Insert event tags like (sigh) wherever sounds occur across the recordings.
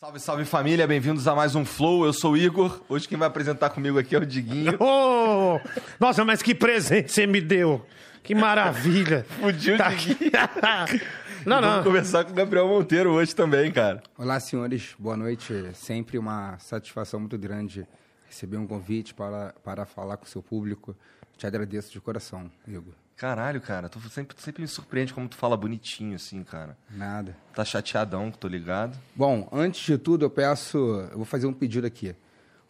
Salve, salve família, bem-vindos a mais um Flow. Eu sou o Igor. Hoje quem vai apresentar comigo aqui é o Diguinho. (laughs) Oh, nossa, mas que presente você me deu. Que maravilha. (laughs) Fudiu Tá o Diguinho. (laughs) Não, Vamos não. conversar com o Gabriel Monteiro hoje também, cara. Olá, senhores, boa noite. Sempre uma satisfação muito grande receber um convite para, para falar com o seu público. Te agradeço de coração, Igor. Caralho, cara, tu sempre, sempre me surpreende como tu fala bonitinho assim, cara. Nada. Tá chateadão, que tô ligado. Bom, antes de tudo, eu peço. Eu vou fazer um pedido aqui.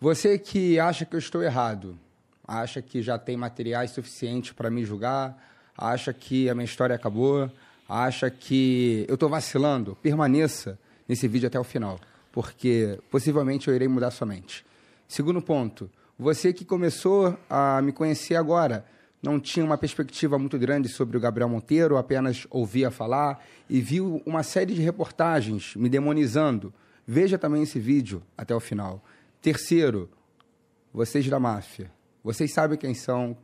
Você que acha que eu estou errado, acha que já tem materiais suficientes para me julgar, acha que a minha história acabou, acha que eu estou vacilando, permaneça nesse vídeo até o final, porque possivelmente eu irei mudar sua mente. Segundo ponto, você que começou a me conhecer agora, não tinha uma perspectiva muito grande sobre o Gabriel Monteiro, apenas ouvia falar e viu uma série de reportagens me demonizando. Veja também esse vídeo até o final. Terceiro, vocês da máfia. Vocês sabem quem são.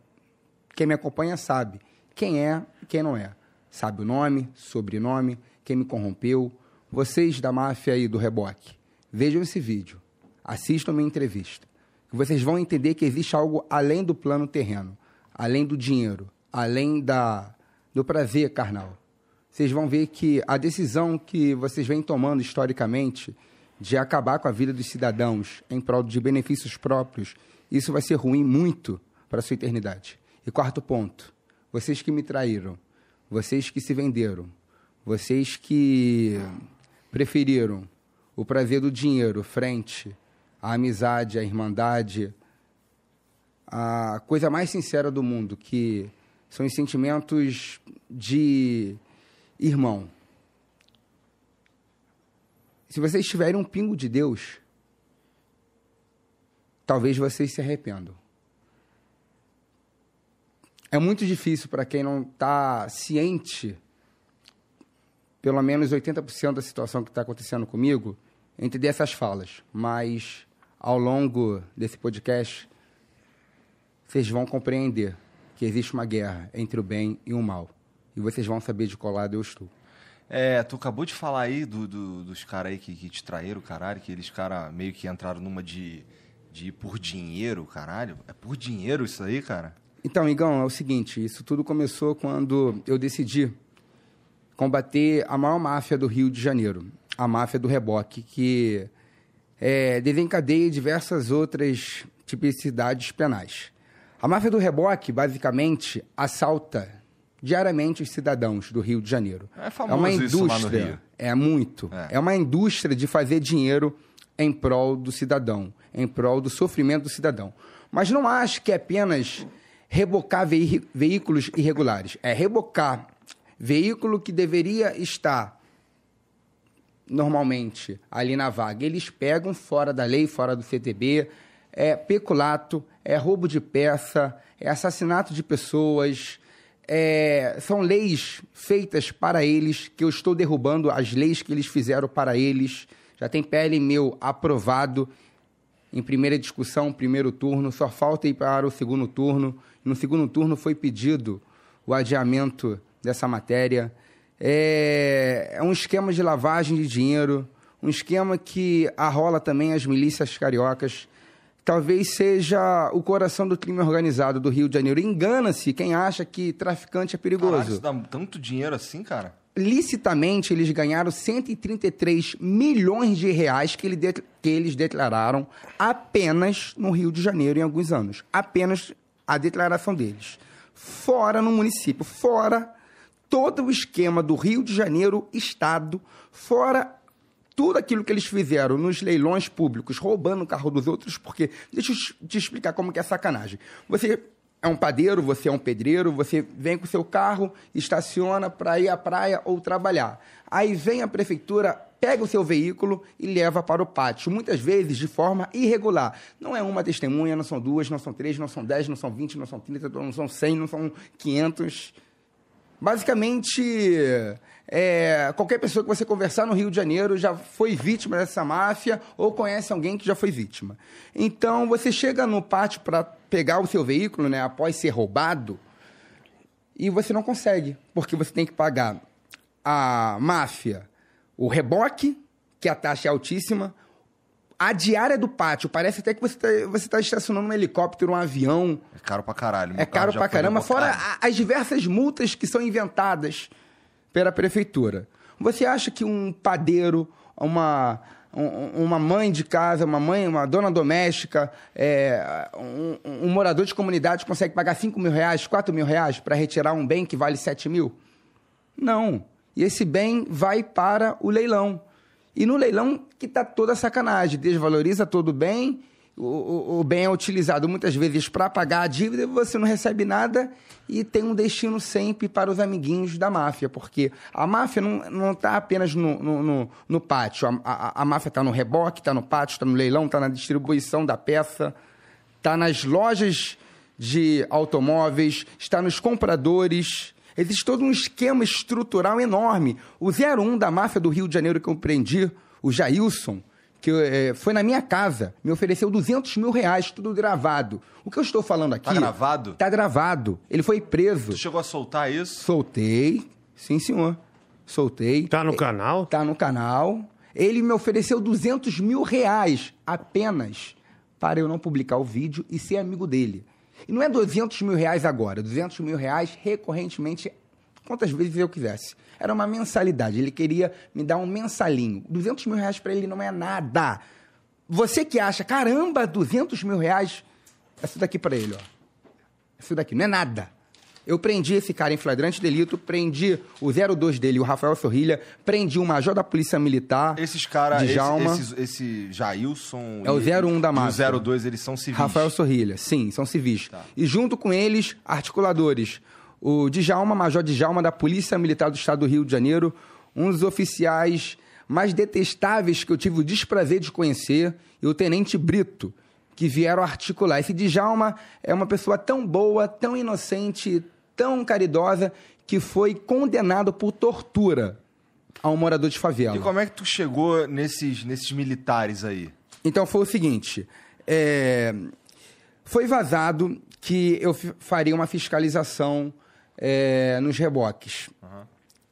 Quem me acompanha sabe quem é e quem não é. Sabe o nome, sobrenome, quem me corrompeu. Vocês da máfia aí do reboque. Vejam esse vídeo. Assistam minha entrevista. Vocês vão entender que existe algo além do plano terreno, além do dinheiro, além da do prazer carnal. Vocês vão ver que a decisão que vocês vêm tomando historicamente de acabar com a vida dos cidadãos em prol de benefícios próprios, isso vai ser ruim muito para a sua eternidade. E quarto ponto, vocês que me traíram, vocês que se venderam, vocês que preferiram o prazer do dinheiro frente à amizade, à irmandade, a coisa mais sincera do mundo, que são os sentimentos de irmão. Se vocês tiverem um pingo de Deus, talvez vocês se arrependam. É muito difícil para quem não está ciente, pelo menos 80% da situação que está acontecendo comigo, entender essas falas. Mas, ao longo desse podcast, vocês vão compreender que existe uma guerra entre o bem e o mal. E vocês vão saber de qual lado eu estou. É, tu acabou de falar aí do, do- dos caras aí que, que te traíram, caralho, que eles caras meio que entraram numa de, de ir por dinheiro, caralho. É por dinheiro isso aí, cara? Então, Igão, é o seguinte: isso tudo começou quando eu decidi combater a maior máfia do Rio de Janeiro, a máfia do reboque, que é, desencadeia diversas outras tipicidades penais. A máfia do reboque, basicamente, assalta diariamente os cidadãos do Rio de Janeiro. É famoso uma lá no indústria. É muito. É. É. uma indústria de fazer dinheiro em prol do cidadão, em prol do sofrimento do cidadão. Mas não acho que é apenas rebocar veí- veículos irregulares. É rebocar veículo que deveria estar normalmente ali na vaga. Eles pegam fora da lei, fora do CTB, é peculato, é roubo de peça, é assassinato de pessoas. é, são leis feitas para eles, que eu estou derrubando as leis que eles fizeram para eles. Já tem PL meu aprovado em primeira discussão, primeiro turno, só falta ir para o segundo turno. No segundo turno foi pedido o adiamento dessa matéria. É, é um esquema de lavagem de dinheiro, um esquema que arrola também as milícias cariocas. Talvez seja o coração do crime organizado do Rio de Janeiro. Engana-se quem acha que traficante é perigoso isso dá tanto dinheiro assim, cara? licitamente eles ganharam 133 milhões de reais que, ele de- que eles declararam apenas no Rio de Janeiro em alguns anos. Apenas a declaração deles. Fora no município, fora todo o esquema do Rio de Janeiro Estado, fora tudo aquilo que eles fizeram nos leilões públicos, roubando o carro dos outros, porque deixa eu te explicar como que é sacanagem. Você é um padeiro, você é um pedreiro, você vem com seu carro, estaciona para ir à praia ou trabalhar. Aí vem a prefeitura, pega o seu veículo e leva para o pátio, muitas vezes de forma irregular. Não é uma testemunha, não são duas, não são três, não são dez, não são vinte, não são trinta, não são cem, não são quinhentos. Basicamente, é, qualquer pessoa que você conversar no Rio de Janeiro já foi vítima dessa máfia ou conhece alguém que já foi vítima. Então, você chega no pátio para pegar o seu veículo, né, após ser roubado, e você não consegue, porque você tem que pagar a máfia o reboque, que que a taxa é altíssima. A diária do pátio, parece até que você está você tá estacionando um helicóptero, um avião. É caro pra caralho. Meu É caro pra caramba, fora as diversas multas que são inventadas pela prefeitura. Você acha que um padeiro, uma, um- uma mãe de casa, uma mãe, uma dona doméstica, é, um, um morador de comunidade consegue pagar 5 mil reais, 4 mil reais para retirar um bem que vale 7 mil? Não. E esse bem vai para o leilão. E no leilão que está toda sacanagem. Desvaloriza todo o bem, o, o- bem é utilizado muitas vezes para pagar a dívida, você não recebe nada e tem um destino sempre para os amiguinhos da máfia. Porque a máfia não está apenas no, no, no- no pátio. A, a- a máfia está no reboque, está no pátio, está no leilão, está na distribuição da peça, está nas lojas de automóveis, está nos compradores. Existe todo um esquema estrutural enorme. O 01 da máfia do Rio de Janeiro que eu prendi, o Jailson, que eh, foi na minha casa, me ofereceu 200 mil reais, tudo gravado. O que eu estou falando aqui... Tá gravado? Tá gravado. Ele foi preso. Tu chegou a soltar isso? Soltei. Sim, senhor. Soltei. Tá no canal? Tá no canal. Ele me ofereceu 200 mil reais apenas para eu não publicar o vídeo e ser amigo dele. E não é 200 mil reais agora, 200 mil reais recorrentemente, quantas vezes eu quisesse. Era uma mensalidade, ele queria me dar um mensalinho. 200 mil reais para ele não é nada. Você que acha, caramba, 200 mil reais, é isso daqui para ele, ó. Isso daqui não é nada. Eu prendi esse cara em flagrante delito, prendi o 02 dele, o Rafael Sorrilha, prendi o major da Polícia Militar, Esses caras, esse, esses- esse Jailson... É o e- 01 da e máfia. o 02, eles são civis. Rafael Sorrilha, sim, são civis. Tá. E junto com eles, articuladores. O Djalma, Major Djalma, da Polícia Militar do Estado do Rio de Janeiro, um dos oficiais mais detestáveis que eu tive o desprazer de conhecer, e o Tenente Brito, que vieram articular. Esse Djalma é uma pessoa tão boa, tão inocente, tão caridosa, que foi condenado por tortura a um morador de favela. E como é que tu chegou nesses, nesses militares aí? Então foi o seguinte: é, foi vazado que eu faria uma fiscalização é, nos reboques.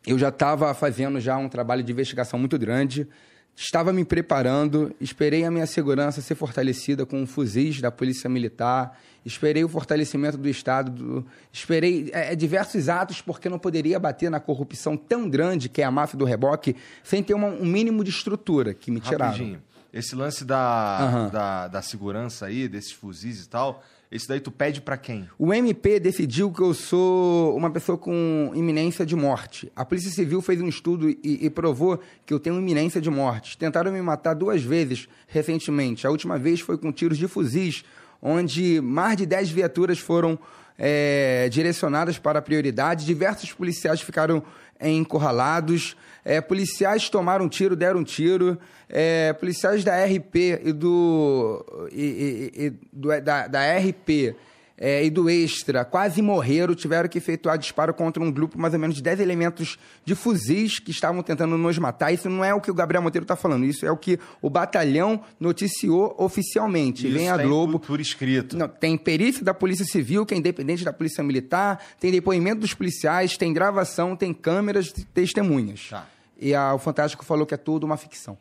Eu já estava fazendo já um trabalho de investigação muito grande, estava me preparando, esperei a minha segurança ser fortalecida com fuzis da Polícia Militar, esperei o fortalecimento do Estado, do- esperei é, diversos atos, porque não poderia bater na corrupção tão grande que é a máfia do reboque, sem ter uma- um mínimo de estrutura que me tiraram. Rapidinho. Esse lance da, Aham. da, da segurança aí, desses fuzis e tal, esse daí tu pede pra quem? O MP decidiu que eu sou uma pessoa com iminência de morte. A Polícia Civil fez um estudo e, e provou que eu tenho iminência de morte. Tentaram me matar duas vezes recentemente. A última vez foi com tiros de fuzis, onde mais de 10 viaturas foram é, direcionadas para a prioridade. Diversos policiais ficaram é, encurralados. É, policiais tomaram tiro, deram tiro. É, policiais da RP e do, e- e- e- do- da, da RP é, e do Extra quase morreram, tiveram que efetuar disparo contra um grupo mais ou menos de 10 elementos de fuzis que estavam tentando nos matar. Isso não é o que o Gabriel Monteiro está falando, isso é o que o batalhão noticiou oficialmente. Isso Vem a tá Globo. Por, escrito. Não, tem perícia da Polícia Civil, que é independente da Polícia Militar, tem depoimento dos policiais, tem gravação, tem câmeras, testemunhas. Tá. E a- o Fantástico falou que é tudo uma ficção.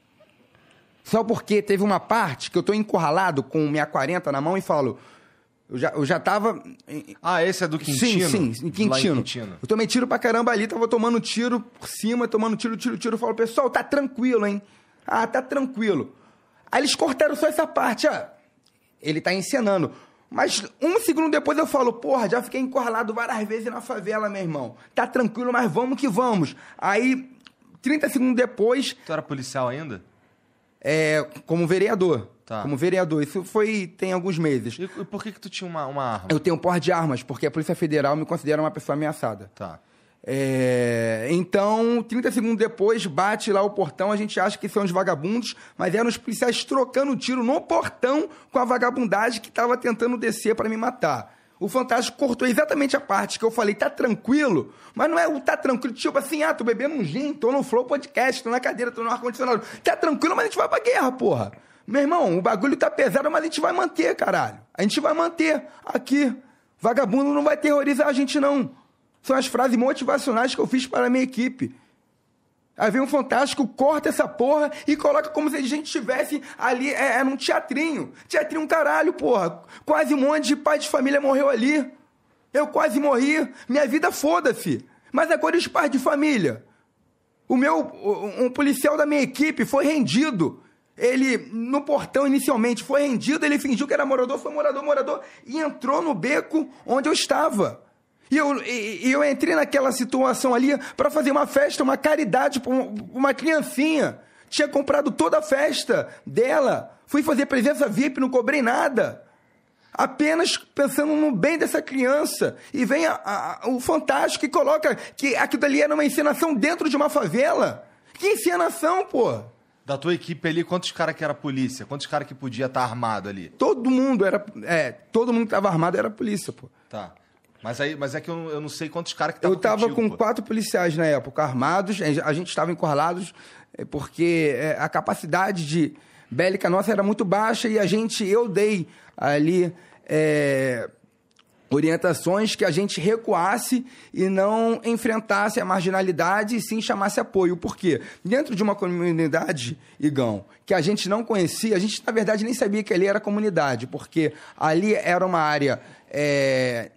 Só porque teve uma parte que eu tô encurralado com minha 40 na mão e falo. Eu já, eu já tava. em- Ah, esse é do Quintino? Sim, sim, em Quintino. Quintino. Eu tomei tiro pra caramba ali, tava tomando tiro por cima, tomando tiro, tiro, tiro. Eu falo, pessoal, tá tranquilo, hein? Ah, tá tranquilo. Aí eles cortaram só essa parte, ah, ele tá encenando. Mas um segundo depois eu falo, porra, já fiquei encurralado várias vezes na favela, meu irmão. Tá tranquilo, mas vamos que vamos. Aí, 30 segundos depois, Tu era policial ainda? é, como vereador. Tá. Como vereador. Isso foi tem alguns meses. E, e por que que tu tinha uma, uma arma? Eu tenho porte de armas, porque a Polícia Federal me considera uma pessoa ameaçada. Tá. É, então, 30 segundos depois, bate lá o portão, a gente acha que são os vagabundos, mas eram os policiais trocando tiro no portão com a vagabundagem que estava tentando descer para me matar. O Fantástico cortou exatamente a parte que eu falei, tá tranquilo, mas não é o tá tranquilo, tipo assim, ah, tô bebendo um gin, tô no Flow Podcast, tô na cadeira, tô no ar-condicionado. Tá tranquilo, mas a gente vai pra guerra, porra. Meu irmão, o bagulho tá pesado, mas a gente vai manter, caralho. A gente vai manter aqui. Vagabundo não vai terrorizar a gente, não. São as frases motivacionais que eu fiz para a minha equipe. Aí vem um Fantástico, corta essa porra e coloca como se a gente estivesse ali é, é, num teatrinho. Teatrinho caralho, porra. Quase um monte de pai de família morreu ali. Eu quase morri. Minha vida foda-se. Mas agora os pais de família. O meu, um policial da minha equipe foi rendido. Ele, no portão inicialmente, foi rendido, ele fingiu que era morador, foi morador, morador, e entrou no beco onde eu estava. E eu, e, eu entrei naquela situação ali para fazer uma festa, uma caridade para uma criancinha. Tinha comprado toda a festa dela. Fui fazer presença VIP, não cobrei nada. Apenas pensando no bem dessa criança. E vem a, a, o Fantástico e coloca que aquilo ali era uma encenação dentro de uma favela. Que encenação, pô! Da tua equipe ali, quantos caras que era polícia? Quantos caras que podia estar tá armado ali? Todo mundo era. É, todo mundo que estava armado era polícia, pô. Tá. Mas, aí, mas é que eu, eu não sei quantos caras que estavam Eu tava contigo, com pô. quatro policiais na época, armados. A gente estava encurralados é, porque é, a capacidade de bélica nossa era muito baixa e a gente, eu dei ali. É, orientações que a gente recuasse e não enfrentasse a marginalidade e sim chamasse apoio. Por quê? Dentro de uma comunidade, Igão, que a gente não conhecia, a gente na verdade nem sabia que ali era comunidade, porque ali era uma área. É,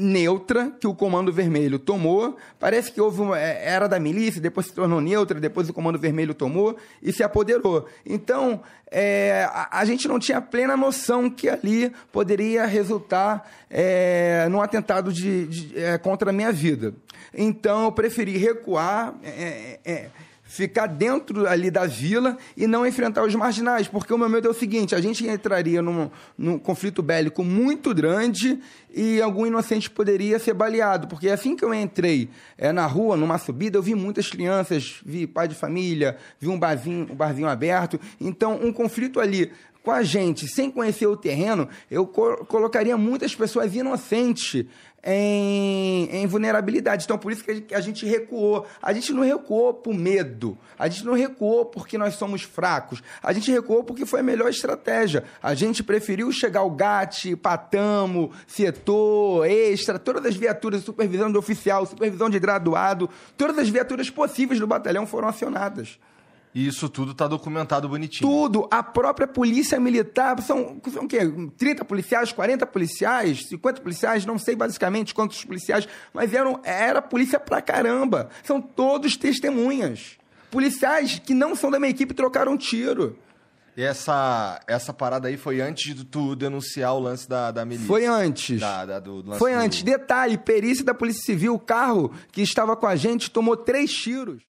neutra que o Comando Vermelho tomou. Parece que houve uma, é, era da milícia, depois se tornou neutra, depois o Comando Vermelho tomou e se apoderou. Então, é, a, a, gente não tinha plena noção que ali poderia resultar é, num atentado de, de é, contra a minha vida. Então, eu preferi recuar é, é, ficar dentro ali da vila e não enfrentar os marginais, porque o meu medo é o seguinte: a gente entraria num, num conflito bélico muito grande e algum inocente poderia ser baleado, porque assim que eu entrei é, na rua, numa subida, eu vi muitas crianças, vi pai de família, vi um barzinho, um barzinho aberto, então um conflito ali com a gente, sem conhecer o terreno, eu co colocaria muitas pessoas inocentes em, em, vulnerabilidade. Então, por isso que a gente recuou. A gente não recuou por medo. A gente não recuou porque nós somos fracos. A gente recuou porque foi a melhor estratégia. A gente preferiu chegar ao GAT, Patamo, setor, extra, todas as viaturas, supervisão de oficial, supervisão de graduado, todas as viaturas possíveis do batalhão foram acionadas. E isso tudo está documentado bonitinho. Tudo. A própria polícia militar, são, são o quê? 30 policiais, 40 policiais, 50 policiais, não sei basicamente quantos policiais, mas eram, era polícia pra caramba. São todos testemunhas. Policiais que não são da minha equipe trocaram tiro. E essa, essa parada aí foi antes de tu denunciar o lance da, da milícia? Foi antes. Da, da, do, do foi do... antes. Detalhe, perícia da Polícia Civil, o carro que estava com a gente tomou três tiros.